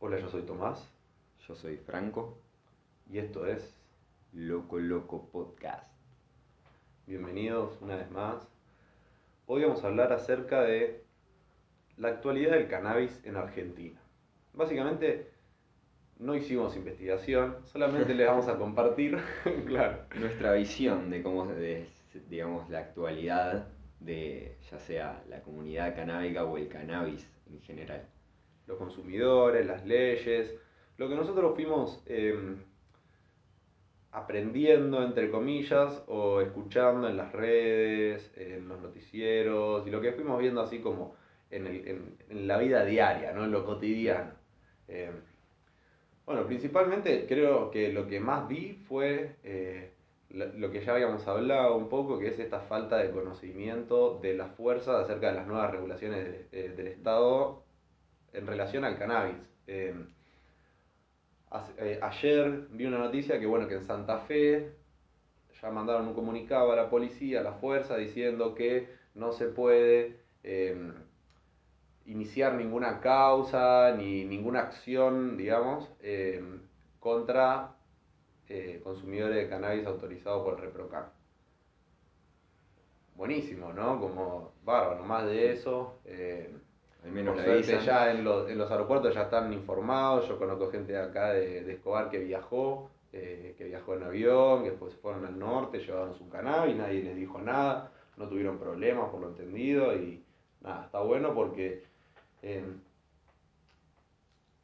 Hola, yo soy Tomás Yo soy Franco, y esto es Loco Loco Podcast. Bienvenidos una vez más. Hoy vamos a hablar acerca de la actualidad del cannabis en Argentina. Básicamente no hicimos investigación, solamente les vamos a compartir, claro, Nuestra visión de cómo es, digamos, la actualidad de ya sea la comunidad canábica o el cannabis en general. Los consumidores, las leyes, lo que nosotros fuimos eh, aprendiendo, entre comillas, o escuchando en las redes, en los noticieros, y lo que fuimos viendo así como en, el- en- la vida diaria, ¿no? en lo cotidiano. Eh, bueno, principalmente creo que lo que más vi fue eh, lo, que ya habíamos hablado un poco, que es esta falta de conocimiento de las fuerzas acerca de las nuevas regulaciones eh, del Estado en relación al cannabis. Eh, eh, ayer vi una noticia que bueno que en Santa Fe ya mandaron un comunicado a la policía, a la fuerza, diciendo que no se puede eh, iniciar ninguna causa ni ninguna acción, digamos, eh, contra eh, consumidores de cannabis autorizados por el ReproCan. Buenísimo, ¿no? Como bárbaro, más de eso. Al menos por la suerte avisan. ya en los, en los aeropuertos ya están informados. Yo conozco gente de acá de, de Escobar que viajó, eh, que viajó en avión, que después se fueron al norte, llevaron su cannabis, nadie les dijo nada, no tuvieron problemas por lo entendido y nada, está bueno porque eh,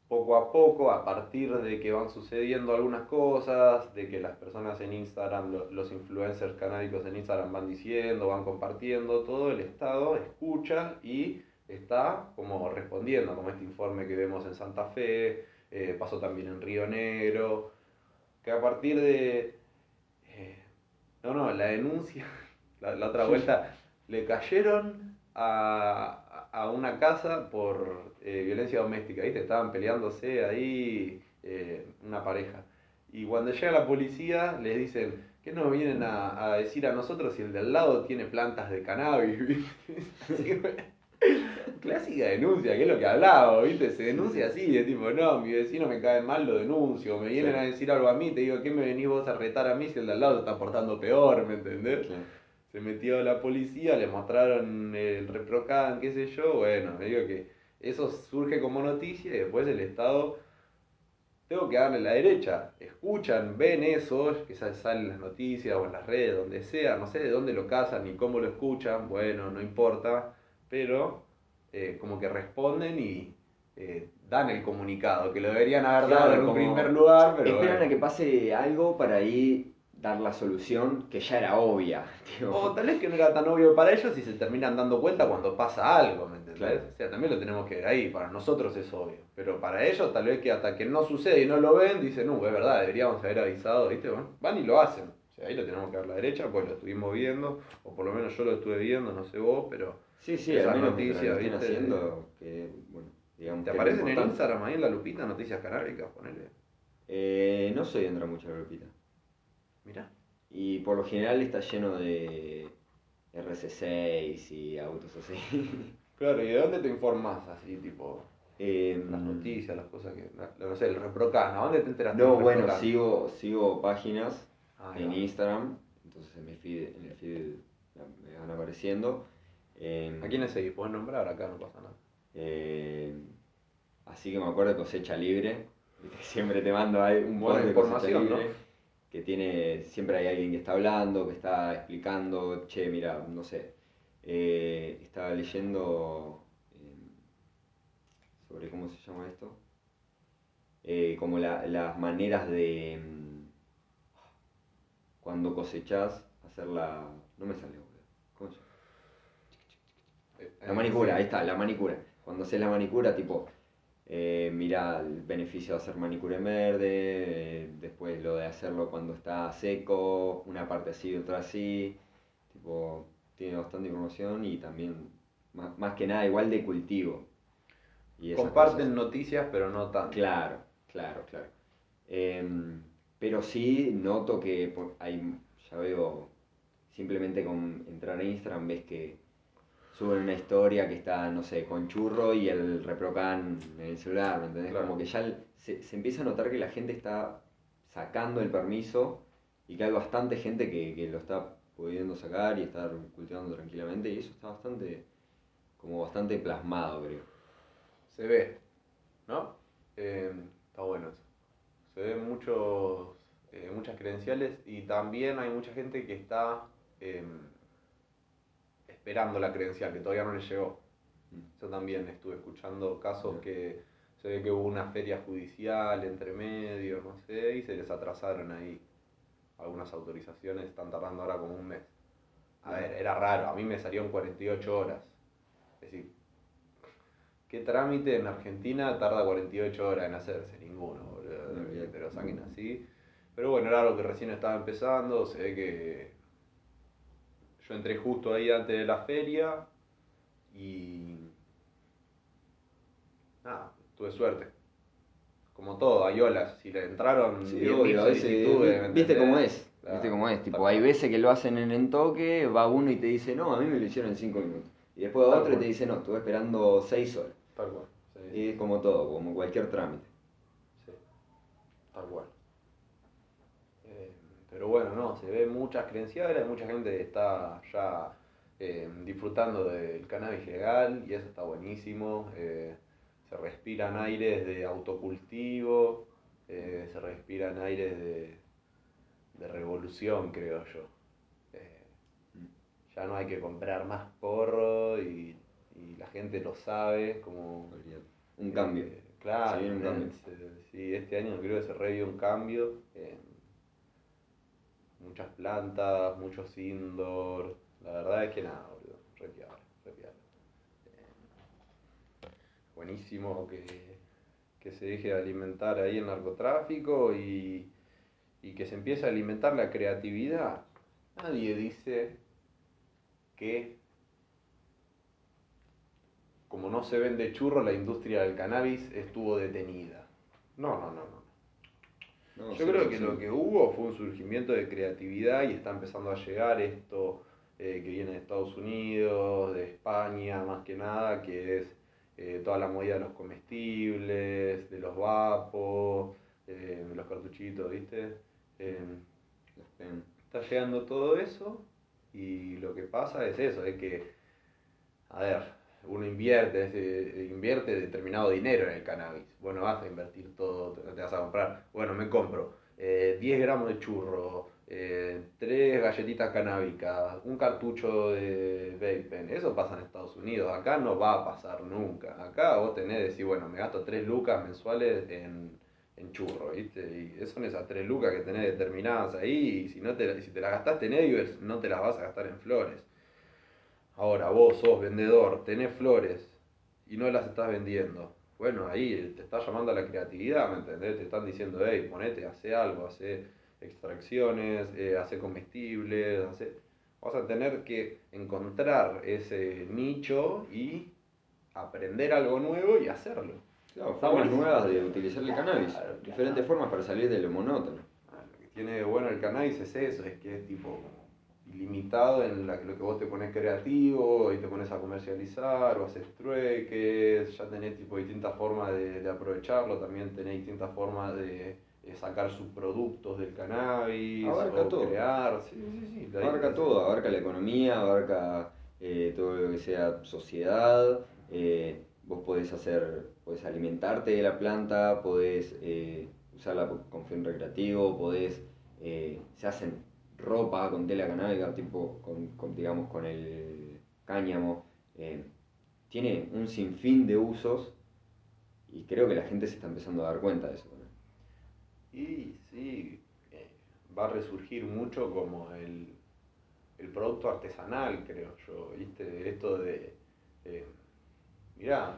poco a poco, a partir de que van sucediendo algunas cosas, de que las personas en Instagram, lo- los influencers canábicos en Instagram van diciendo, van compartiendo, todo el Estado escucha y está como respondiendo, como este informe que vemos en Santa Fe, eh, pasó también en Río Negro, que a partir de... eh, no, no, la denuncia, la, la otra vuelta, le cayeron a, a una casa por eh, violencia doméstica, ¿viste? Estaban peleándose ahí una pareja. Y cuando llega la policía les dicen, ¿qué nos vienen a, a decir a nosotros si el de al lado tiene plantas de cannabis? Clásica denuncia, que es lo que hablaba, ¿viste? Se denuncia así, de tipo, no, mi vecino me cae mal, lo denuncio. Me vienen Sí. a decir algo a mí, te digo, ¿qué me venís vos a retar a mí si el de al lado se está portando peor, ¿me entendés? Se metió la policía, le mostraron el reprocan, qué sé yo, bueno, me digo que eso surge como noticia y después el Estado, tengo que darle la derecha, escuchan, ven eso, que sal- salen en las noticias o en las redes, donde sea, no sé de dónde lo cazan ni cómo lo escuchan, bueno, no importa, pero eh, como que responden y eh, dan el comunicado, que lo deberían haber Claro, dado en un primer lugar, pero... Esperan bueno. a que pase algo para ahí dar la solución que ya era obvia. tío. O tal vez que no era tan obvio para ellos y se terminan dando cuenta cuando pasa algo, ¿me entendés? Claro. O sea, también lo tenemos que ver ahí, para nosotros es obvio. Pero para ellos tal vez que hasta que no sucede y no lo ven, dicen, no, es verdad, deberíamos haber avisado, ¿viste? Bueno, van y lo hacen. O sea, ahí lo tenemos que dar a la derecha, pues lo estuvimos viendo, o por lo menos yo lo estuve viendo, no sé vos, pero... Sí, sí, esas noticias, ¿viste? haciendo, que, bueno, digamos ¿Te que aparecen en. Instagram ahí en la lupita noticias canábicas? Ponele. Eh, no soy de entrar mucho la grupita. Mirá. Y por lo general está lleno de RC6 y autos así. Claro, ¿y de dónde te informás así, tipo, Em, las noticias, las cosas que... No sé, el reprocan, ¿a dónde te enteras? No, bueno, sigo, sigo páginas Ahí en. Instagram, entonces en, mi feed, en el feed me van apareciendo. Em, ¿A quiénes seguís? Podés nombrar acá, no pasa nada. em, así que me acuerdo de Cosecha Libre, siempre te mando ahí un post de Cosecha información, ¿no? Libre, que tiene, siempre hay alguien que está hablando, que está explicando, che, mira, no sé, eh, estaba leyendo em, sobre cómo se llama esto, eh, como la- las maneras de mm, cuando cosechás hacer la... No me sale, boludo. ¿Cómo se llama? La manicura, ahí está, la manicura. Cuando haces la manicura, tipo, eh, mira el beneficio de hacer manicura en verde, eh, después lo de hacerlo cuando está seco, una parte así, otra así. Tipo, tiene bastante información y también, más, más que nada, igual de cultivo. Y Comparten cosas. noticias, pero no tanto. Claro, claro, claro. Em, pero sí noto que por- hay, ya veo, simplemente con entrar a Instagram ves que suben una historia que está, no sé, con churro y el reprocan en el celular, ¿me entendés? Claro. Como que ya se, se empieza a notar que la gente está sacando el permiso y que hay bastante gente que, que lo está pudiendo sacar y estar cultivando tranquilamente y eso está bastante, como bastante plasmado, creo. Se ve, ¿no? Eh, está bueno eso. Se ven muchos, eh, muchas credenciales y también hay mucha gente que está eh, esperando la credencial, que todavía no le llegó. Mm. Yo también estuve escuchando casos que se ve que hubo una feria judicial entre medio, no sé, y se les atrasaron ahí. Algunas autorizaciones están tardando ahora como un mes. A ver, era raro, a mí me salieron 48 horas. Es decir, ¿qué trámite en Argentina tarda 48 horas en hacerse? Ninguno, boludo, te lo saquen así. Pero bueno, era algo que recién estaba empezando, se ve que yo entré justo ahí antes de la feria y nada, tuve suerte. Como todo, hay olas. Si le entraron Sí, 10.000 obvio, a veces, solicitudes, ¿me viste cómo es, Claro, viste cómo es, tipo, hay veces que lo hacen en el toque, va uno y te dice, no, a mí me lo hicieron en 5 minutos. Y después va otro y te dice, no, estuve esperando 6 horas. Tal cual. sí, Y es como todo, como cualquier trámite. sí. Tal cual. Pero bueno, no, se ve muchas credenciales, mucha gente está ya eh, disfrutando del cannabis legal y eso está buenísimo. eh, se respiran aires de autocultivo, eh, se respiran aires de, de revolución, creo yo. Ya no hay que comprar más porro y, y la gente lo sabe como... Un cambio. Claro, un cambio. sí, este año creo que se revió un cambio. Muchas plantas, muchos indoor. La verdad es que nada, boludo. Re piola, re piola. Eh, buenísimo que, que se deje de alimentar ahí el narcotráfico y, y que se empiece a alimentar la creatividad. Nadie dice que como no se vende churro, la industria del cannabis estuvo detenida. No, no, no, no. No, Yo sí, creo que sí. lo que hubo fue un surgimiento de creatividad y está empezando a llegar esto eh, que viene de Estados Unidos, de España más que nada, que es eh, toda la movida de los comestibles, de los vapos, eh, de los cartuchitos, ¿viste? Los pen. está llegando todo eso y lo que pasa es eso, es que, a ver, uno invierte, invierte determinado dinero en el cannabis. Bueno, vas a invertir todo, te vas a comprar. Bueno, me compro eh, 10 gramos de churro, eh, 3 galletitas canábicas, un cartucho de vape. Eso pasa en Estados Unidos. Acá no va a pasar nunca. Acá vos tenés decir, bueno, me gasto 3 lucas mensuales en, en churro, ¿viste? Y son esas 3 lucas que tenés determinadas ahí. Y si, no te, si te las gastaste en Evers, no te las vas a gastar en flores. Ahora, vos sos vendedor, tenés flores y no las estás vendiendo. Bueno, ahí te está llamando a la creatividad, ¿me entendés? Te están diciendo, hey, ponete, hace algo, hace extracciones, eh, hace comestibles, hace... Vas a tener que encontrar ese nicho y aprender algo nuevo y hacerlo. Claro, formas buenísimo. nuevas de utilizar el cannabis. Claro, Diferentes formas para salir de lo monótono. Ah, Lo que tiene de bueno el cannabis es eso, es que es tipo ilimitado en la, lo que vos te pones creativo y te pones a comercializar o haces trueques, ya tenés tipo distintas formas de, de aprovecharlo, también tenés distintas formas de, eh, sacar subproductos del cannabis Abarca o todo. crear, sí, sí, sí. la- Abarca todo, abarca la economía, abarca eh, todo lo que sea sociedad. eh, vos podés hacer, podés alimentarte de la planta, podés eh, usarla con fin recreativo, podés, se hacen ropa con tela canábica, tipo con, con, digamos con el cáñamo. eh, tiene un sinfín de usos y creo que la gente se está empezando a dar cuenta de eso. Y sí, eh, va a resurgir mucho como el, el producto artesanal, creo yo, ¿viste? Esto de, mirá,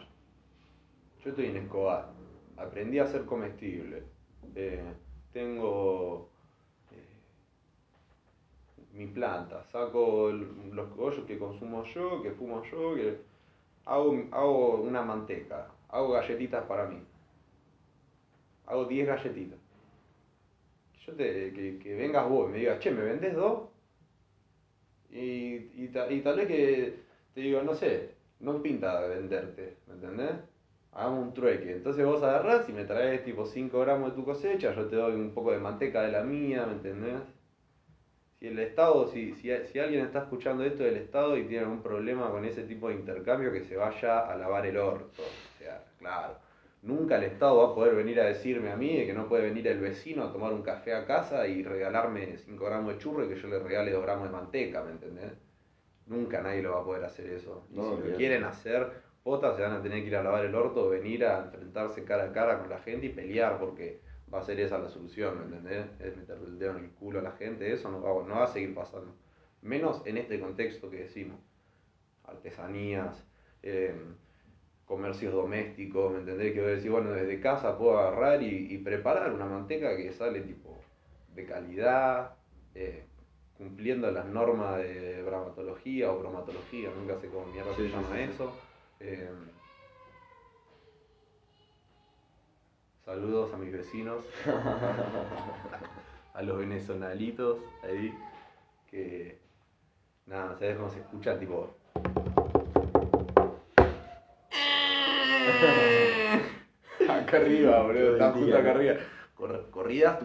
yo estoy en Escobar, aprendí a hacer comestible, eh, tengo mi planta, saco los cogollos que consumo yo, que fumo yo, que hago, hago una manteca, hago galletitas para mí, hago 10 galletitas. Yo te, que, que vengas vos y me digas, che, ¿me vendés dos? Y, y, ta- y tal vez que te digo, no sé, no pinta de venderte, ¿me entendés? Hagamos un trueque. Entonces vos agarrás y me traes tipo 5 gramos de tu cosecha, yo te doy un poco de manteca de la mía, ¿me entendés? Si el Estado, si, si, si alguien está escuchando esto del Estado y tiene algún problema con ese tipo de intercambio, que se vaya a lavar el orto. O sea, claro. Nunca el Estado va a poder venir a decirme a mí de que no puede venir el vecino a tomar un café a casa y regalarme 5 gramos de churro y que yo le regale 2 gramos de manteca, ¿me entendés? Nunca nadie lo va a poder hacer eso. Y No, si lo quieren hacer, potas se van a tener que ir a lavar el orto, venir a enfrentarse cara a cara con la gente y pelear, porque va a ser esa la solución, ¿me entendés? Es meterle el dedo en el culo a la gente, eso no va, no va a seguir pasando. Menos en este contexto que decimos. Artesanías, eh, comercios domésticos, ¿me entendés? Que voy a decir, bueno, desde casa puedo agarrar y, y preparar una manteca que sale tipo de calidad, eh, cumpliendo las normas de bromatología o bromatología, nunca sé cómo mierda Sí, se llama sí, sí. eso. Eh, saludos a mis vecinos, a los venezolanitos ahí, que nada, ¿sabes cómo se escucha? Tipo. acá arriba, boludo, están justo acá arriba. Cor- corridas.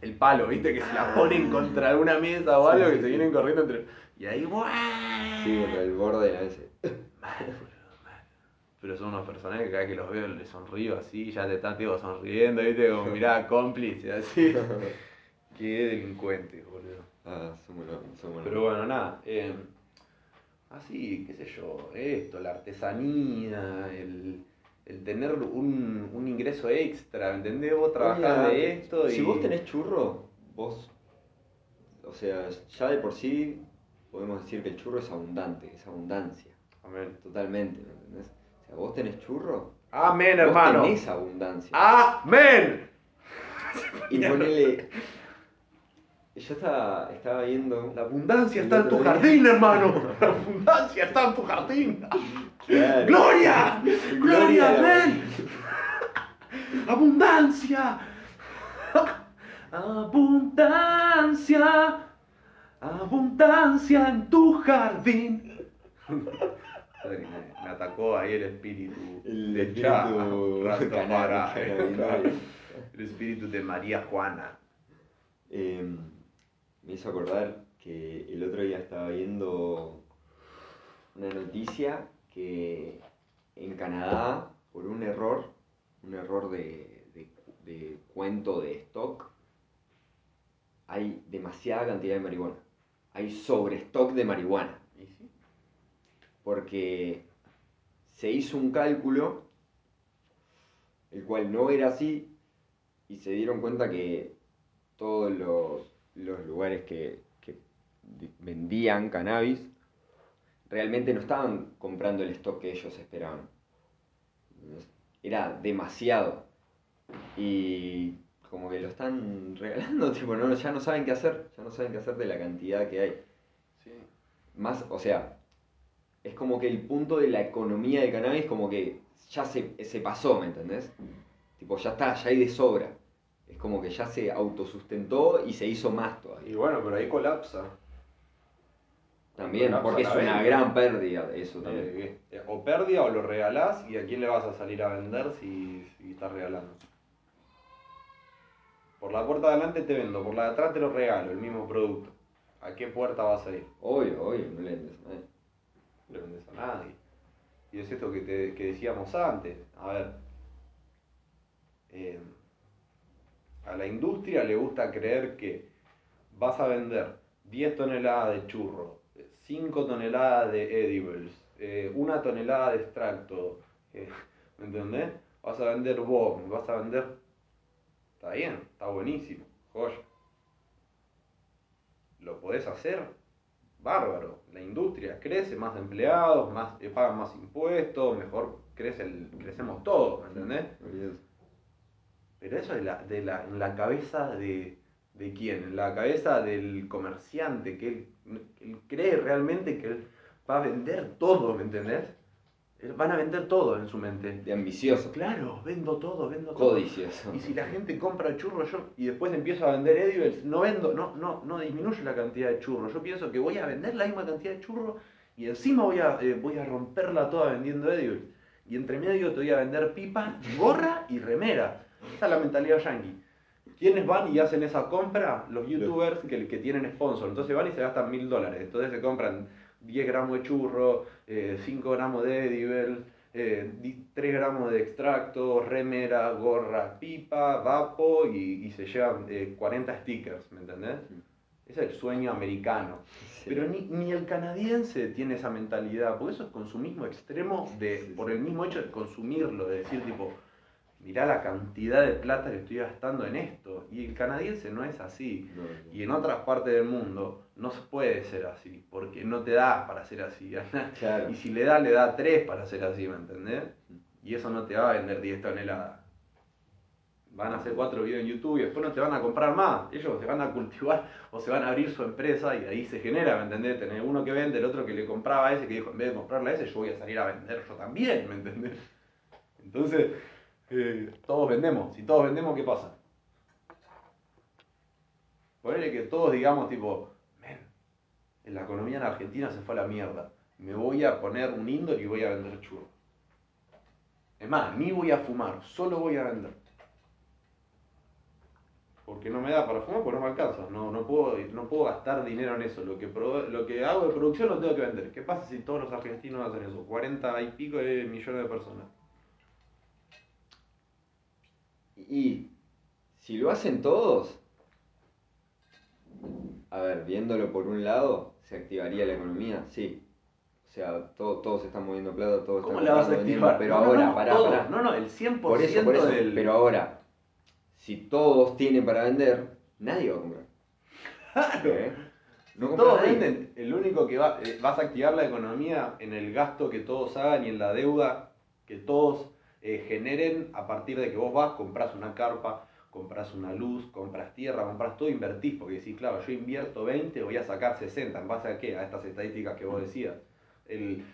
El palo, viste, que se la ponen contra una mesa o algo, sí, que se vienen corriendo entre. Y ahí, Sí, contra el borde de la mesa. Pero son unos personajes que cada vez que los veo les sonrío así, ya te están tipo sonriendo, viste, como mirá, cómplice, así. Qué delincuentes, boludo. Ah, somos los, somos Pero bueno, nada. eh, así, qué sé yo, esto, la artesanía, el, el tener un, un ingreso extra, ¿me entendés? Vos trabajás Oye, de esto y. Si vos tenés churro, vos. O sea, ya de por sí podemos decir que el churro es abundante, es abundancia. Amén. Totalmente, ¿me entendés? Sea, vos tenés churro, Amén, vos hermano. tenés abundancia. Amén. Y ponele. Yo estaba, estaba viendo. La abundancia está en tu día. jardín, hermano. La abundancia está en tu jardín. Claro. ¡Gloria! Gloria ¡Amén! ¡Abundancia! ¡Abundancia! ¡Abundancia en tu jardín! Ay, me, me atacó ahí el espíritu El de espíritu. El espíritu de María Juana. Eh, me hizo acordar que el otro día estaba viendo una noticia que en Canadá, por un error, un error de, de- de cuento de stock, hay demasiada cantidad de marihuana. Hay sobrestock de marihuana. Porque se hizo un cálculo, el cual no era así, y se dieron cuenta que todos los, los lugares que, vendían cannabis realmente no estaban comprando el stock que ellos esperaban. Era demasiado. Y como que lo están regalando, tipo, no, ya no saben qué hacer, ya no saben qué hacer de la cantidad que hay. Sí. Más, o sea, es como que el punto de la economía del cannabis como que ya se, se pasó, ¿me entendés? Tipo, ya está, ya hay de sobra. Es como que ya se autosustentó y se hizo más Y todavía. bueno, pero ahí colapsa. También, colapsa porque es una gran pérdida eso también. Eh, eh, o pérdida o lo regalás y a quién le vas a salir a vender si, si estás regalando. Por la puerta de adelante te vendo, por la de atrás te lo regalo, el mismo producto. ¿A qué puerta vas a ir? Obvio, obvio, no le vendes a nadie. Le vendes a nadie. Y es esto que, te, que decíamos antes. A ver. eh, a la industria le gusta creer que vas a vender 10 toneladas de churro, 5 toneladas de edibles, eh, una tonelada de extracto. eh, ¿Me entendés? Vas a vender bomb, vas a vender. Está bien, está buenísimo, joya. Lo podés hacer, bárbaro. La industria crece, más empleados, más, eh, pagan más impuestos, mejor crece el, crecemos todos, ¿me entendés? Pero eso es la, de la, en la cabeza de, de quién, en la cabeza del comerciante, que él, él cree realmente que él va a vender todo, ¿me entendés? Van a vender todo en su mente. De ambicioso. Claro, vendo todo, vendo todo. Codicioso. Y si la gente compra churros yo y después empiezo a vender edibles, no vendo, no, no, no disminuye la cantidad de churros. Yo pienso que voy a vender la misma cantidad de churros y encima voy a, eh, voy a romperla toda vendiendo edibles. Y entre medio te voy a vender pipa, gorra y remera. Esa es la mentalidad yankee. ¿Quiénes van y hacen esa compra? Los youtubers que, que tienen sponsor. Entonces van y se gastan mil dólares. Entonces se compran 10 gramos de churro, 5 eh, gramos de edible, eh, 3 gramos de extracto, remera, gorra, pipa, vapo y, se llevan 40 eh, stickers, ¿me entendés? Ese es el sueño americano. Pero ni, ni, el canadiense tiene esa mentalidad, porque eso es consumismo extremo de, por el mismo hecho de consumirlo, de decir tipo, mirá la cantidad de plata que estoy gastando en esto. Y el canadiense no es así. Y en otras partes del mundo no se puede ser así, porque no te da para ser así. Y si le da, le da tres para ser así, ¿me entendés? Y eso no te va a vender 10 toneladas. Van a hacer cuatro videos en YouTube y después no te van a comprar más. Ellos se van a cultivar o se van a abrir su empresa y ahí se genera, ¿me entendés? Tener uno que vende, el otro que le compraba a ese, que dijo, en vez de comprarle a ese, yo voy a salir a vender yo también, ¿me entendés? Entonces, todos vendemos. Si todos vendemos, ¿qué pasa? Ponele que todos digamos tipo, men, en la economía en Argentina se fue a la mierda. Me voy a poner un indoor y voy a vender churros. Es más, ni voy a fumar, solo voy a vender. Porque no me da para fumar, porque no me alcanza. No, no, puedo, no puedo gastar dinero en eso. Lo que, lo que hago de producción lo tengo que vender. ¿Qué pasa si todos los argentinos hacen eso? 40 y pico de millones de personas. Y si lo hacen todos, a ver, viéndolo por un lado, ¿se activaría la economía? Sí. O sea, todo, todos están moviendo plata, todos ¿Cómo la vas a activar? pero ahora, no, pará, pará. No, no, el 100% por eso, por eso, Pero ahora, si todos tienen para vender, nadie va a comprar. Claro. ¿Eh? No todos venden, el único que va, eh, vas a activar la economía en el gasto que todos hagan y en la deuda que todos eh, generen a partir de que vos vas, compras una carpa, compras una luz, compras tierra, compras todo, invertís, porque decís, claro, yo invierto 20, voy a sacar 60, ¿en base a qué? A estas estadísticas que vos decías. El,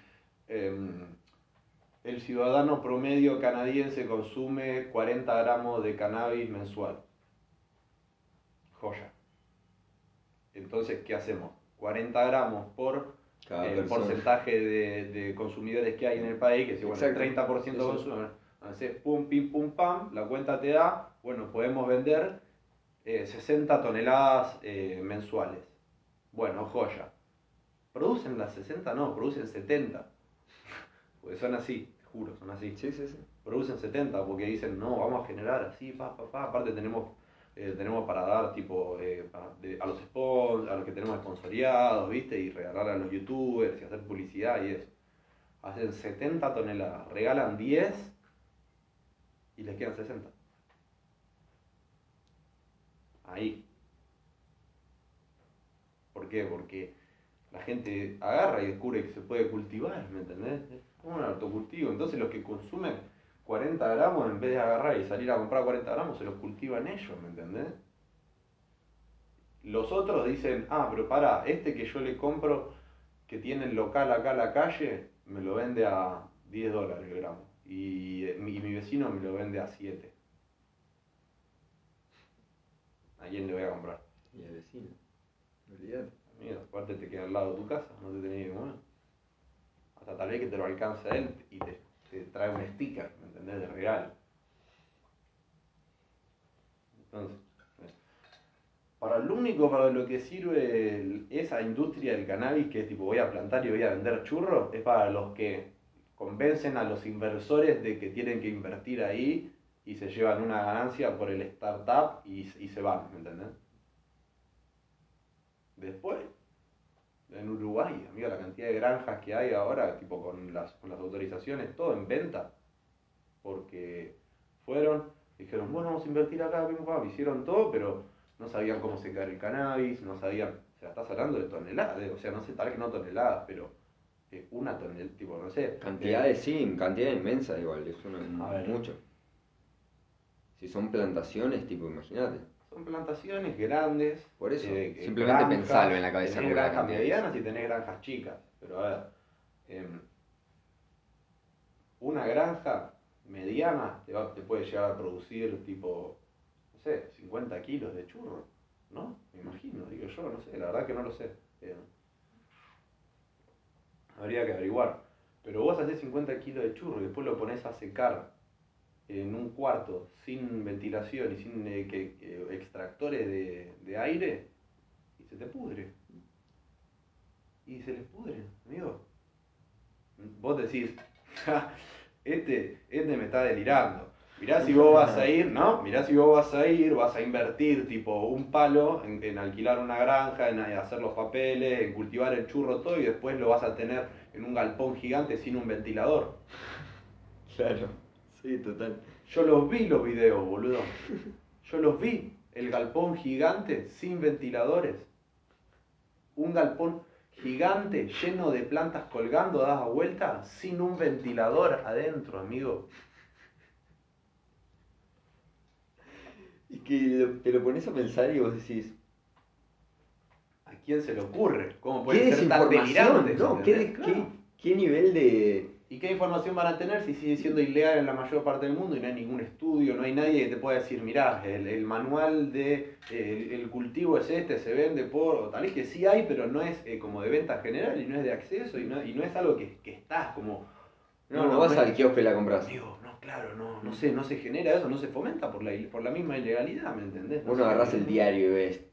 em, el ciudadano promedio canadiense consume 40 gramos de cannabis mensual. Joya. Entonces, ¿qué hacemos? 40 gramos por el porcentaje de, consumidores que hay en el país, que si bueno, el 30% consumen, entonces pum, pim, pum, pam, la cuenta te da, bueno, podemos vender 60 eh, toneladas eh, mensuales. Bueno, joya. ¿Producen las 60? No, producen 70. Porque son así, te juro, son así. Sí, sí, sí. Producen 70 porque dicen, no, vamos a generar así, pa, pa, pa. Aparte tenemos eh, tenemos para dar tipo eh, a los sponsors, a los que tenemos sponsoriados, ¿viste? Y regalar a los youtubers y hacer publicidad y eso. Hacen 70 toneladas, regalan 10 y les quedan 60. Ahí. ¿Por qué? Porque la gente agarra y descubre que se puede cultivar, ¿me entendés? Es como un autocultivo. Entonces los que consumen 40 gramos, en vez de agarrar y salir a comprar 40 gramos, se los cultivan ellos, ¿me entendés? Los otros dicen, ah, pero para, este que yo le compro, que tiene el local acá a la calle, me lo vende a 10 dólares el gramo. Y, mi, vecino me lo vende a 7. ¿A quién le voy a comprar? Y al vecino. Mira, aparte te queda al lado de tu casa, no te tenés que comer. Hasta tal vez que te lo alcance él y te trae un sticker, ¿me entendés? De regalo. Entonces, para lo único para lo que sirve esa industria del cannabis, que es tipo voy a plantar y voy a vender churros, es para los que convencen a los inversores de que tienen que invertir ahí y se llevan una ganancia por el startup y, y se van, ¿me entendés? Después, en Uruguay, amigo, la cantidad de granjas que hay ahora, tipo con las, con las autorizaciones, todo en venta. Porque fueron, dijeron, bueno, vamos a invertir acá, hicieron todo, pero no sabían cómo secar el cannabis, no sabían, o sea, estás hablando de toneladas, o sea, no sé, tal vez no toneladas, pero eh, una tonelada, tipo, no sé. Cantidades, sí, cantidades inmensas igual, eso no es mucho. Si son plantaciones, tipo, imagínate. Son plantaciones grandes. Por eso, eh, simplemente pensarlo en la cabeza. Tenés granjas medianas y tenés granjas chicas. Pero a ver, em, una granja mediana te, va- te puede llegar a producir tipo, no sé, 50 kilos de churro, ¿no? Me imagino, digo yo, no sé, la verdad que no lo sé. Eh, habría que averiguar. Pero vos haces 50 kilos de churro y después lo pones a secar en un cuarto sin ventilación y sin eh, que, extractores de, aire y se te pudre. Y se les pudre, amigo. Vos decís, "Ja, este, este me está delirando. Mirá si vos vas a ir, ¿no? Mirá si vos vas a ir, vas a invertir tipo un palo en, en alquilar una granja, en hacer los papeles, en cultivar el churro todo y después lo vas a tener en un galpón gigante sin un ventilador. Claro, sí, total. Yo los vi los videos, boludo. Yo los vi. El galpón gigante sin ventiladores. Un galpón gigante lleno de plantas colgando dadas vueltas sin un ventilador adentro, amigo. Es que te lo pones a pensar y vos decís, ¿A quién se le ocurre? ¿Cómo ¿qué puede ser tan delirante? ¿Qué, qué- qué nivel de... ¿Y qué información van a tener si sigue siendo ilegal en la mayor parte del mundo y no hay ningún estudio, no hay nadie que te pueda decir, mirá, el, el manual de eh, el, el cultivo es este, se vende por, o tal vez que sí hay, pero no es eh, como de venta general y no es de acceso y no, y no es algo que, que estás como... No, no, vas es- al kiosco y la compras. Amigo, no, claro, no, no sé, no se genera eso, no se fomenta por la, por la misma ilegalidad, ¿me entendés? No Uno se- agarras el diario y ves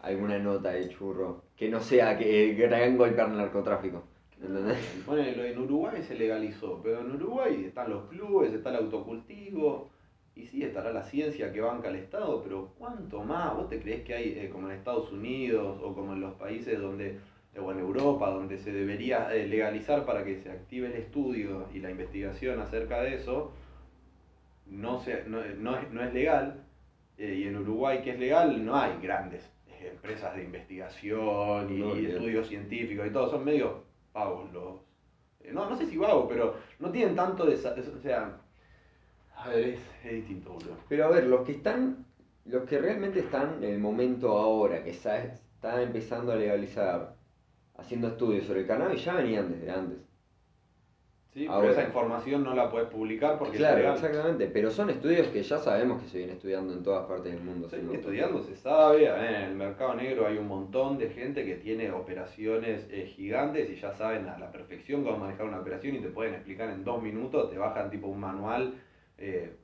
alguna nota de churro que no sea que gran golpear el narcotráfico. ¿Entendés? Ponelo, en Uruguay se legalizó, pero en Uruguay están los clubes, está el autocultivo, y sí, estará la ciencia que banca el Estado, pero ¿cuánto más? ¿Vos te creés que hay, eh, como en Estados Unidos o como en los países donde, eh, o en Europa, donde se debería eh, legalizar para que se active el estudio y la investigación acerca de eso, no, se, no, no es, no es legal, eh, y en Uruguay que es legal no hay grandes empresas de investigación y, No, estudios científicos y todo, son medio vagos los... eh, no, no sé si vagos, pero no tienen tanto de... O sea... A ver, es, es distinto, boludo. Pero a ver, los que están, los que realmente están en el momento ahora, que está, está empezando a legalizar, haciendo estudios sobre el cannabis, ya venían desde antes. Sí, pero Ahora. esa información no la puedes publicar porque Claro, es legal. exactamente, pero son estudios que ya sabemos que se vienen estudiando en todas partes del mundo. Se estudiando, se sabe, en el mercado negro hay un montón de gente que tiene operaciones eh, gigantes y ya saben a la perfección cómo manejar una operación y te pueden explicar en dos minutos, te bajan tipo un manual eh,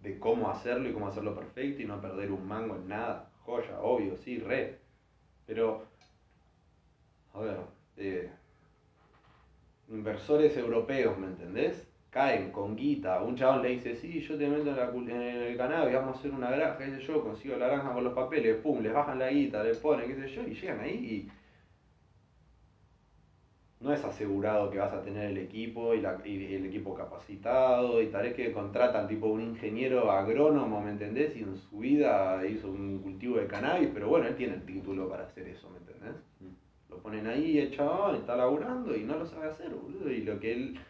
de cómo hacerlo y cómo hacerlo perfecto y no perder un mango en nada. Joya, obvio, sí, re. Pero, a ver, eh, inversores europeos, ¿me entendés? Caen con guita, un chabón le dice, sí, yo te meto en, la en el cannabis, vamos a hacer una granja, qué sé yo, consigo la granja con los papeles, pum, les bajan la guita, le ponen, qué sé yo, y llegan ahí y no es asegurado que vas a tener el equipo y, la- y el equipo capacitado y tal vez que contratan tipo un ingeniero agrónomo, ¿me entendés? Y en su vida hizo un cultivo de cannabis, pero bueno, él tiene el título para hacer eso, ¿me entendés? Ponen ahí, el chabón está laburando y no lo sabe hacer, boludo. Y lo que él,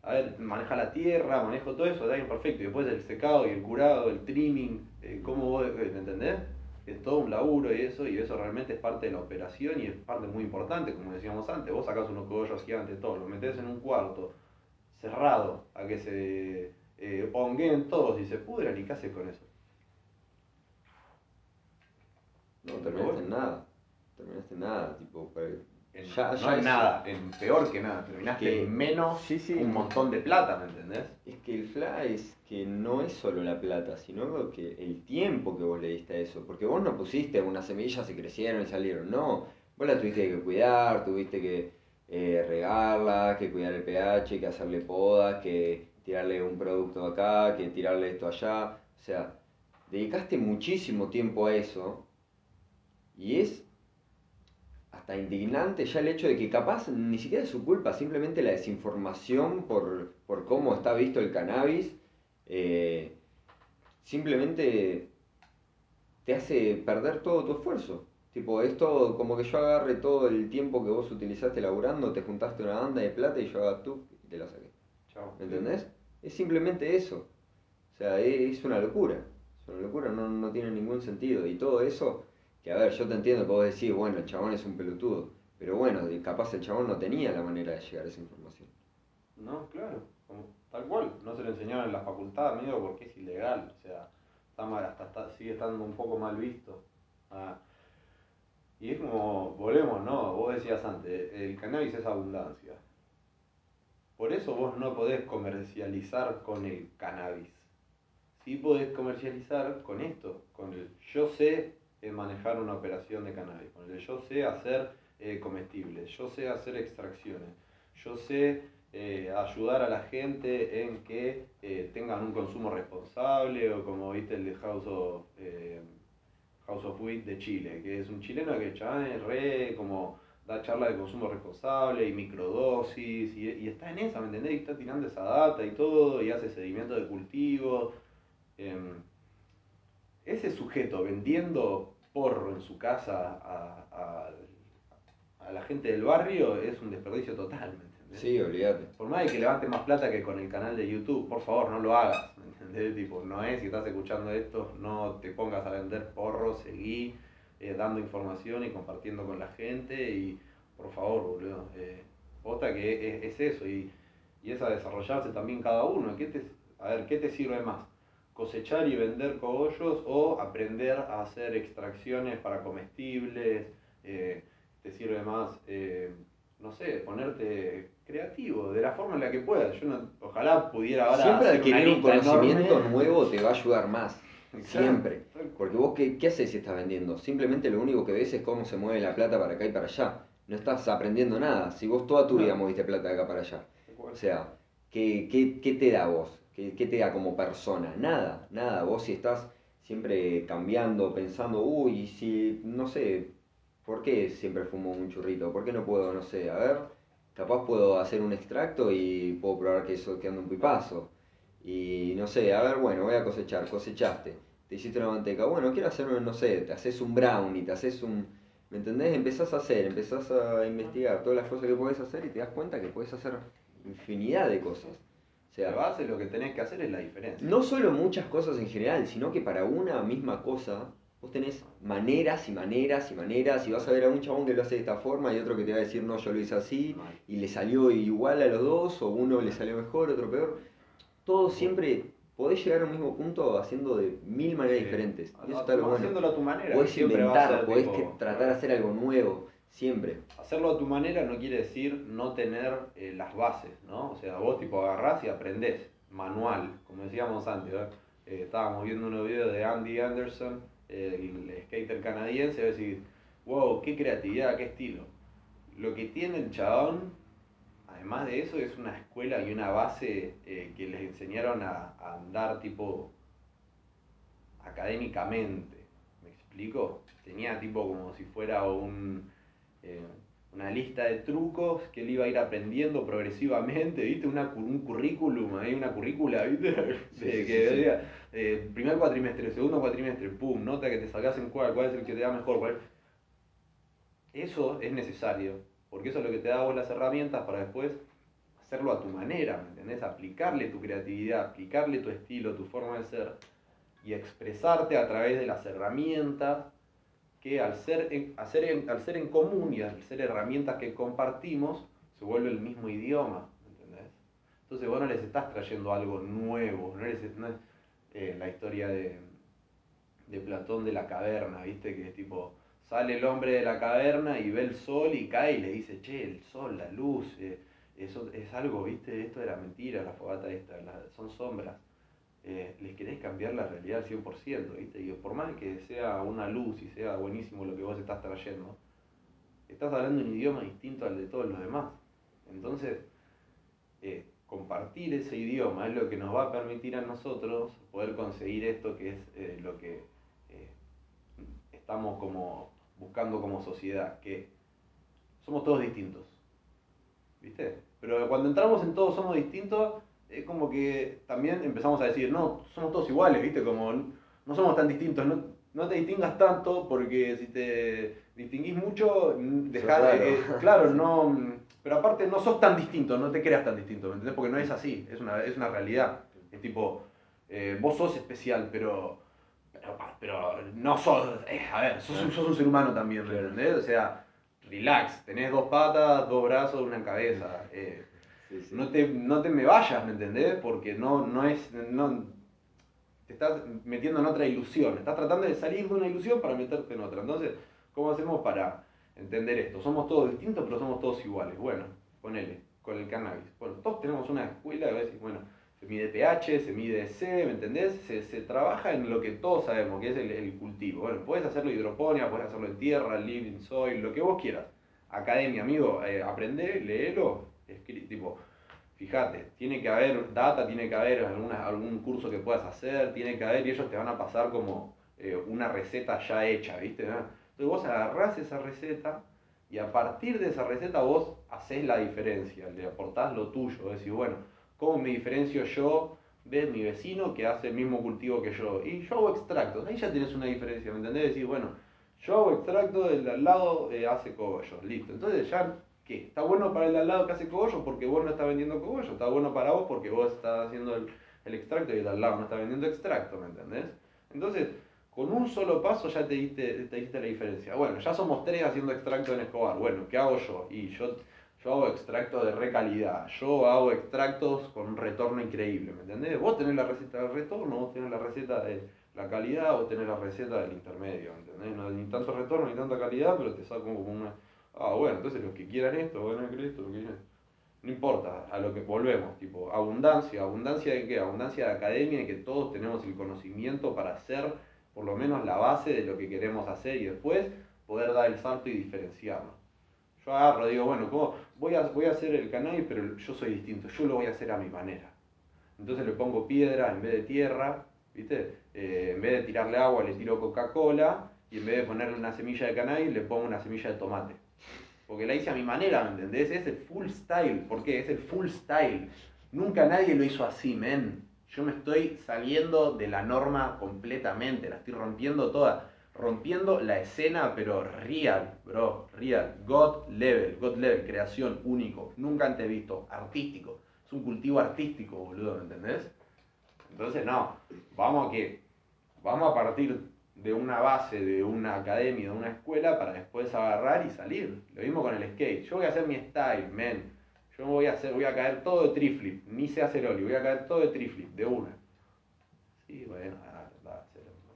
a ver, maneja la tierra, maneja todo eso, está bien perfecto. Y después el secado y el curado, el trimming, eh, ¿cómo vos, eh, ¿me entendés? Es todo un laburo y eso, y eso realmente es parte de la operación y es parte muy importante, como decíamos antes. Vos sacás unos cogollos gigantes, todos, los metés en un cuarto cerrado a que se eh, honguen todos y se pudran, ¿y qué haces con eso? No, terminaste en nada. Terminaste en nada, tipo, En- ya- no ya en es- nada, en peor que nada. Terminaste Que- en menos sí, sí. un montón de plata, ¿me entendés? Es que el fly es que no es solo la plata, sino que el tiempo que vos le diste a eso. Porque vos no pusiste unas semillas y crecieron y salieron. No, vos las tuviste que cuidar, tuviste que eh, regarlas, que cuidar el pH, que hacerle podas, que tirarle un producto acá, que tirarle esto allá. O sea, dedicaste muchísimo tiempo a eso y es hasta indignante ya el hecho de que capaz ni siquiera es su culpa, simplemente la desinformación por, por cómo está visto el cannabis, eh, simplemente te hace perder todo tu esfuerzo. Tipo, es todo como que yo agarre todo el tiempo que vos utilizaste laburando, te juntaste una banda de plata y yo haga tú y te la saqué. Chao. ¿Me entendés? Es simplemente eso. O sea, es una locura. Es una locura, no, no tiene ningún sentido. Y todo eso, que a ver, yo te entiendo que vos decís, bueno, el chabón es un pelotudo. Pero bueno, capaz el chabón no tenía la manera de llegar a esa información. No, claro, tal cual, no se lo enseñaron en la facultad, amigo, porque es ilegal, o sea, está mal, hasta sigue estando un poco mal visto. Ah, y es como, volvemos, ¿no? Vos decías antes, el cannabis es abundancia. Por eso vos no podés comercializar con el cannabis. Sí podés comercializar con esto, con el yo sé manejar una operación de cannabis, yo sé hacer eh, comestibles, yo sé hacer extracciones, yo sé eh, ayudar a la gente en que eh, tengan un consumo responsable o como viste el de House of House of Wheat de Chile, que es un chileno que es re como da charla de consumo responsable y microdosis y, está en esa, ¿me entendés? Y está tirando esa data y todo y hace seguimiento de cultivos. Ese sujeto vendiendo porro en su casa a, a, la gente del barrio es un desperdicio total, ¿me entendés? Sí, olvídate. Por más de que levante más plata que con el canal de YouTube, por favor, no lo hagas, ¿me entendés? Tipo, no es, si estás escuchando esto, no te pongas a vender porro, seguí eh, dando información y compartiendo con la gente y, por favor, boludo, eh, que es, eso y, y, es a desarrollarse también cada uno. ¿Qué te, a ver, ¿qué te sirve más? Cosechar y vender cogollos o aprender a hacer extracciones para comestibles, eh, te sirve más, eh, no sé, ponerte creativo de la forma en la que puedas. Yo ojalá pudiera ahora Siempre adquirir un conocimiento nuevo te va a ayudar más. Siempre. Porque vos, qué, ¿qué haces si estás vendiendo? Simplemente lo único que ves es cómo se mueve la plata para acá y para allá. No estás aprendiendo nada. Si vos toda tu vida moviste plata de acá para allá. O sea, ¿qué, qué, qué te da vos? ¿Qué, te da como persona? Nada, nada. Vos si estás siempre cambiando, pensando, uy, si, no sé, ¿por qué siempre fumo un churrito? ¿Por qué no puedo, no sé, a ver, capaz puedo hacer un extracto y puedo probar que eso quedando un pipazo? Y no sé, a ver, bueno, voy a cosechar, cosechaste, te hiciste una manteca, bueno, quiero hacer, no sé, te haces un brownie, te haces un... ¿Me entendés? Empezás a hacer, empezás a investigar todas las cosas que puedes hacer y te das cuenta que puedes hacer infinidad de cosas sea, base lo que tenés que hacer es la diferencia. No solo muchas cosas en general, sino que para una misma cosa vos tenés maneras y maneras y maneras y vas a ver a un chabón que lo hace de esta forma y otro que te va a decir no, yo lo hice así y le salió igual a los dos o uno le salió mejor, otro peor. Todo siempre podés llegar al mismo punto haciendo de mil maneras diferentes. Y eso está lo bueno. Haciéndolo a tu manera. Podés inventar, podés tratar de hacer algo nuevo. Siempre. Hacerlo a tu manera no quiere decir no tener eh, las bases, ¿no? O sea, vos tipo agarrás y aprendés, manual, como decíamos antes, eh, estábamos viendo unos videos de Andy Anderson, el, skater canadiense, y decir, wow, qué creatividad, qué estilo. Lo que tiene el chabón, además de eso, es una escuela y una base eh, que les enseñaron a, a andar tipo académicamente. ¿Me explico? Tenía tipo como si fuera un eh, una lista de trucos que él iba a ir aprendiendo progresivamente, ¿viste? Una, un currículum, una currícula, ¿viste? que eh, primer cuatrimestre, segundo cuatrimestre, pum, nota que te sacas en cuál, cuál es el que te da mejor, cuál. Eso es necesario, porque eso es lo que te da vos las herramientas para después hacerlo a tu manera, ¿me entendés? Aplicarle tu creatividad, aplicarle tu estilo, tu forma de ser y expresarte a través de las herramientas que al ser, en, al ser en común y al ser herramientas que compartimos, se vuelve el mismo idioma, ¿entendés? Entonces vos no les estás trayendo algo nuevo, no, es eh, la historia de, de Platón de la caverna, ¿viste? Que es tipo, sale el hombre de la caverna y ve el sol y cae y le dice, che, el sol, la luz, eh, eso es algo, ¿viste? Esto era mentira, la fogata esta, son sombras. Eh, les querés cambiar la realidad al 100%, ¿viste? Y por más que sea una luz y sea buenísimo lo que vos estás trayendo, estás hablando un idioma distinto al de todos los demás. Entonces, eh, compartir ese idioma es lo que nos va a permitir a nosotros poder conseguir esto que es eh, lo que estamos como buscando como sociedad, que somos todos distintos. ¿Viste? Pero cuando entramos en todos somos distintos, es como que también empezamos a decir, no, somos todos iguales, ¿viste? Como no somos tan distintos, no, no te distingas tanto porque si te distinguís mucho, dejar, eh, claro, no, pero aparte no sos tan distinto, no te creas tan distinto, ¿me entendés? Porque no es así, es una, es una realidad. Es tipo, eh, vos sos especial, pero, pero, no sos, eh, a ver, sos, sos, un ser humano también, ¿me entendés? O sea, relax, tenés dos patas, dos brazos, una cabeza. No, te, no te me vayas, ¿me entendés? Porque no, no es... No, te estás metiendo en otra ilusión. Estás tratando de salir de una ilusión para meterte en otra. Entonces, ¿cómo hacemos para entender esto? Somos todos distintos, pero somos todos iguales. Bueno, ponele, con el cannabis. Bueno, todos tenemos una escuela, a veces, bueno, se mide pH, se mide C, ¿me entendés? Se, se trabaja en lo que todos sabemos, que es el, el cultivo. Bueno, puedes hacerlo hidroponía, puedes hacerlo en tierra, living soil, lo que vos quieras. Academia, amigo, eh, aprende, léelo, escri- tipo, fíjate, tiene que haber data, tiene que haber algún curso que puedas hacer, tiene que haber, y ellos te van a pasar como eh, una receta ya hecha, ¿viste? Entonces vos agarrás esa receta y a partir de esa receta vos hacés la diferencia, le aportás lo tuyo, decís, bueno, ¿cómo me diferencio yo de mi vecino que hace el mismo cultivo que yo? Y yo hago extractos, ahí ya tenés una diferencia, ¿me entendés? Decís, bueno, yo hago extracto, el al lado eh, hace cogollo, listo. Entonces ya, ¿qué? Está bueno para el de al lado que hace cogollo porque vos no estás vendiendo cogollo, está bueno para vos porque vos estás haciendo el, el extracto y el al lado no está vendiendo extracto, ¿me entendés? Entonces, con un solo paso ya te diste, te diste la diferencia. Bueno, ya somos tres haciendo extracto en Escobar. Bueno, ¿qué hago yo? Y yo, yo hago extracto de recalidad. Yo hago extractos con un retorno increíble, ¿me entendés? Vos tenés la receta del retorno, vos tenés la receta de la calidad, vos tenés la receta del intermedio, ¿me entendés? No ni tanto retorno ni tanta calidad, pero te saco como una... Ah, bueno, entonces los que quieran esto, bueno, que esto, lo que quieran. No importa, a lo que volvemos, tipo, abundancia, abundancia de qué? Abundancia de academia y que todos tenemos el conocimiento para hacer por lo menos la base de lo que queremos hacer y después poder dar el salto y diferenciarnos. Yo agarro, digo, bueno, ¿cómo? Voy, a, voy a hacer el cannabis, pero yo soy distinto, yo lo voy a hacer a mi manera. Entonces le pongo piedra en vez de tierra, ¿viste? Eh, en vez de tirarle agua le tiro Coca-Cola y en vez de ponerle una semilla de cannabis le pongo una semilla de tomate. Porque la hice a mi manera, ¿me entendés? Es el full style. ¿Por qué? Es el full style. Nunca nadie lo hizo así, men. Yo me estoy saliendo de la norma completamente, la estoy rompiendo toda. Rompiendo la escena, pero real, bro, real. God level, God level, creación único, nunca antes visto, artístico. Es un cultivo artístico, boludo, ¿me entendés? Entonces, no, vamos a qué? Vamos a partir de una base, de una academia, de una escuela, para después agarrar y salir. Lo mismo con el skate. Yo voy a hacer mi style, men. Yo voy a hacer, voy a caer todo de triflip, ni sé hacer oli, voy a caer todo de triflip, de una. Sí, bueno, dale,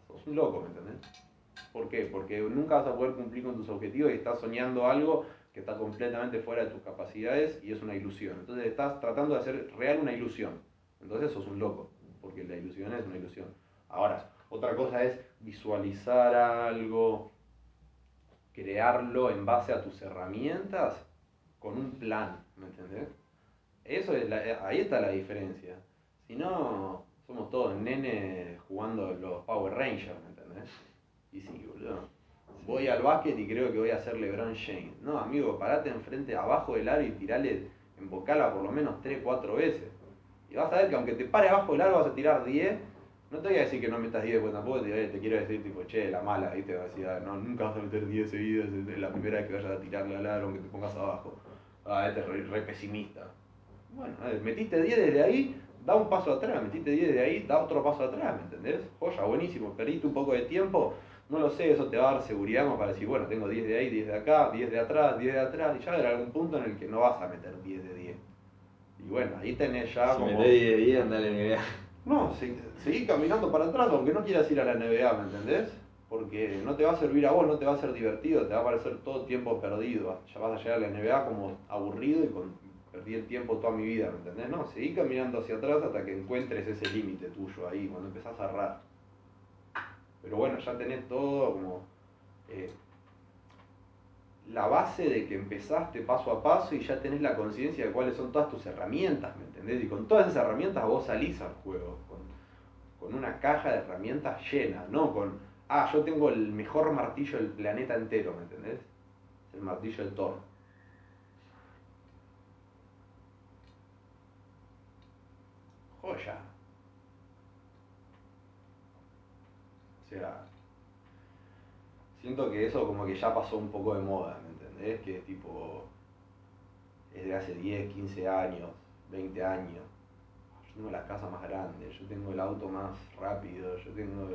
sos un loco, ¿me entendés? ¿Por qué? Porque nunca vas a poder cumplir con tus objetivos y estás soñando algo que está completamente fuera de tus capacidades y es una ilusión. Entonces estás tratando de hacer real una ilusión. Entonces sos un loco, porque la ilusión es una ilusión. Ahora, otra cosa es visualizar algo, crearlo en base a tus herramientas con un plan, ¿me entendés? Eso es la- ahí está la diferencia. Si no, somos todos nenes jugando los Power Rangers, ¿me entendés? Y sí, boludo. Voy al básquet y creo que voy a ser LeBron James. No, amigo, parate enfrente, abajo del aro y tirale en bocala por lo menos 3, 4 veces. Y vas a ver que aunque te pare abajo del aro vas a tirar 10. No te voy a decir que no metas 10, pues tampoco te, te quiero decir tipo, che, la mala, ¿viste? Vas a decir, ah, no, nunca vas a meter 10 seguidas, es la primera vez que vayas a tirarle al aro aunque te pongas abajo. Ah, este es re, re pesimista. Bueno, a ver, metiste 10 desde ahí, da un paso atrás, metiste 10 desde ahí, da otro paso atrás, ¿me entendés? Joya, buenísimo, perdiste un poco de tiempo, no lo sé, eso te va a dar seguridad como para decir, bueno, tengo 10 de ahí, 10 de acá, 10 de atrás, 10 de atrás, y ya habrá algún punto en el que no vas a meter 10 de 10. Y bueno, ahí tenés ya Si como... metés 10 de 10, andale NBA. No, se- seguí caminando para atrás, aunque no quieras ir a la NBA, ¿me entendés? Porque no te va a servir a vos, no te va a ser divertido, te va a parecer todo tiempo perdido. Ya vas a llegar a la NBA como aburrido y con perdí el tiempo toda mi vida, ¿me entendés? No, seguí caminando hacia atrás hasta que encuentres ese límite tuyo ahí, cuando empezás a errar. Pero bueno, ya tenés todo como eh, la base de que empezaste paso a paso y ya tenés la conciencia de cuáles son todas tus herramientas, ¿me entendés? Y con todas esas herramientas vos salís al juego, con, con una caja de herramientas llena, no con, ah, yo tengo el mejor martillo del planeta entero, ¿me entendés? El martillo de Thor. Joya. O sea, siento que eso como que ya pasó un poco de moda, ¿me entendés? Que es tipo, es de hace 10, 15 años, 20 años. Yo tengo la casa más grande, yo tengo el auto más rápido, yo tengo...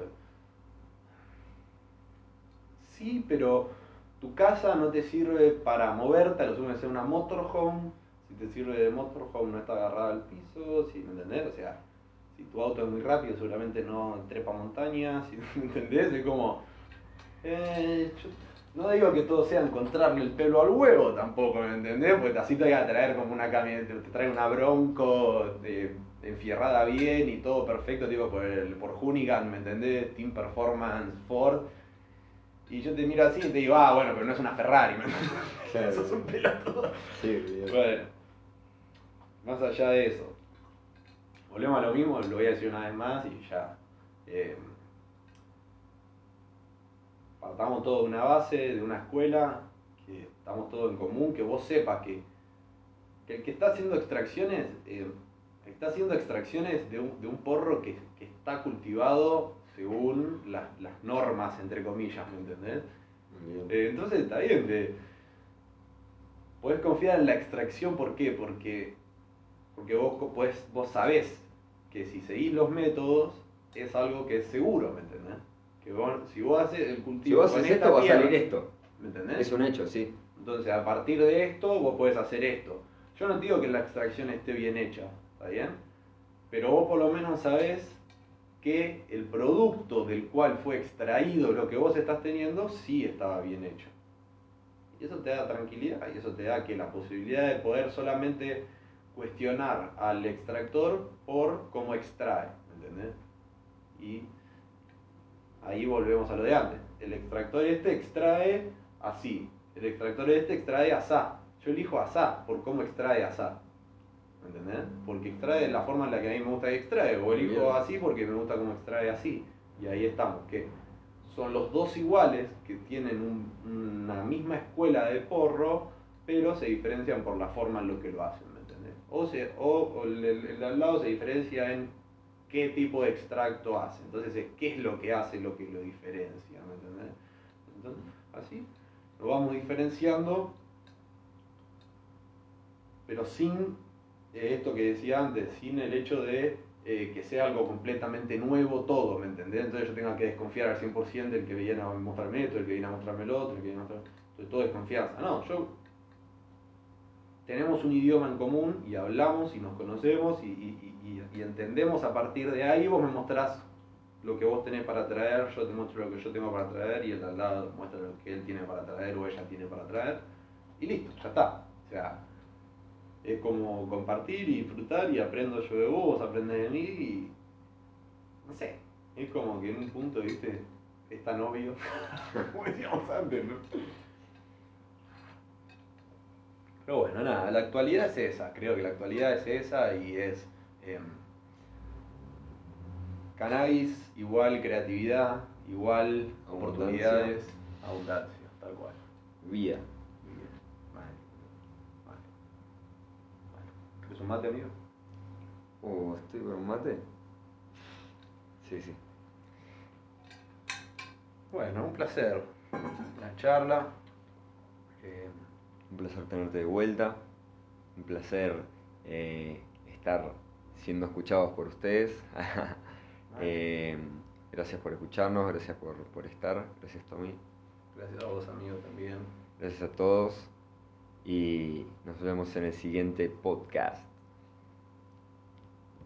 Sí, pero tu casa no te sirve para moverte, a lo sumo sea una motorhome, si te sirve de motorhome no está agarrada al piso, si, ¿me entendés? O sea, si tu auto es muy rápido seguramente no trepa montañas, ¿me entendés? Es como... Eh, yo no digo que todo sea encontrarle el pelo al huevo tampoco, ¿me entendés? Porque así te voy a traer como una camioneta, te trae una bronco de, enfierrada bien y todo perfecto, digo, por, el, por Hunigan, ¿me entendés? Team Performance Ford. Y yo te miro así y te digo, ah, bueno, pero no es una Ferrari, ¿me entendés? Claro. Eso es un pelotudo. Sí, bien. Bueno, más allá de eso, volvemos a lo mismo, lo voy a decir una vez más y ya. eh, partamos todos de una base, de una escuela, que estamos todos en común, que vos sepas que, que el que está haciendo extracciones, eh, está haciendo extracciones de un, de un porro que, que está cultivado según las, las normas, entre comillas, ¿me entendés? Eh, entonces está bien, te, podés confiar en la extracción, ¿por qué? Porque, porque vos, podés- vos sabés que si seguís los métodos es algo que es seguro, ¿me entendés? Que vos, si vos haces el Si cultivo vos con haces esto, va a salir esto. ¿me entendés? Es un hecho, sí. Entonces, a partir de esto, vos podés hacer esto. Yo no digo que la extracción esté bien hecha, ¿está bien? Pero vos por lo menos sabés que el producto del cual fue extraído lo que vos estás teniendo sí estaba bien hecho. Y eso te da tranquilidad y eso te da que la posibilidad de poder solamente cuestionar al extractor por cómo extrae, ¿me entendés? Y ahí volvemos a lo de antes. El extractor este extrae así, el extractor este extrae asá. Yo elijo asá por cómo extrae asá. ¿Me entendés? Porque extrae de la forma en la que a mí me gusta que extrae. O elijo Bien. así porque me gusta cómo extrae así. Y ahí estamos, que son los dos iguales que tienen un- una misma escuela de porro, pero se diferencian por la forma en lo que lo hacen, ¿me entendés? O, se, o, o el, el- el de al lado se diferencia en qué tipo de extracto hace. Entonces es qué es lo que hace lo que lo diferencia, ¿me entendés? Entonces, así lo vamos diferenciando, pero sin eh, esto que decía antes, sin el hecho de eh, que sea algo completamente nuevo todo, ¿me entendés? Entonces yo tenga que desconfiar al 100% del que viene a mostrarme esto, el que viene a mostrarme el otro, el que viene a mostrar... Entonces todo es confianza. No, yo... Tenemos un idioma en común y hablamos y nos conocemos y- y- entendemos a partir de ahí, vos me mostrás lo que vos tenés para traer, yo te muestro lo que yo tengo para traer y el de al lado muestra lo que él tiene para traer o ella tiene para traer y listo, ya está. O sea, es como compartir y disfrutar y aprendo yo de vos, aprendés de mí y no sé, es como que en un punto, viste, es tan obvio, como decíamos antes, ¿no? Pero bueno, nada, la actualidad es esa, creo que la actualidad es esa y es em, cannabis igual creatividad, igual Abundancia. oportunidades, abundancia, tal cual. Vida. Bien, vale, vale, vale. ¿Querés un mate, amigo? Oh, ¿estoy con un mate? Sí, sí. Bueno, un placer. La charla. Eh, Un placer tenerte de vuelta. Un placer eh, estar siendo escuchados por ustedes. Eh, gracias por escucharnos, gracias por, por estar. Gracias, Tommy. gracias a vos, amigo, también. Gracias a todos. Y nos vemos en el siguiente podcast.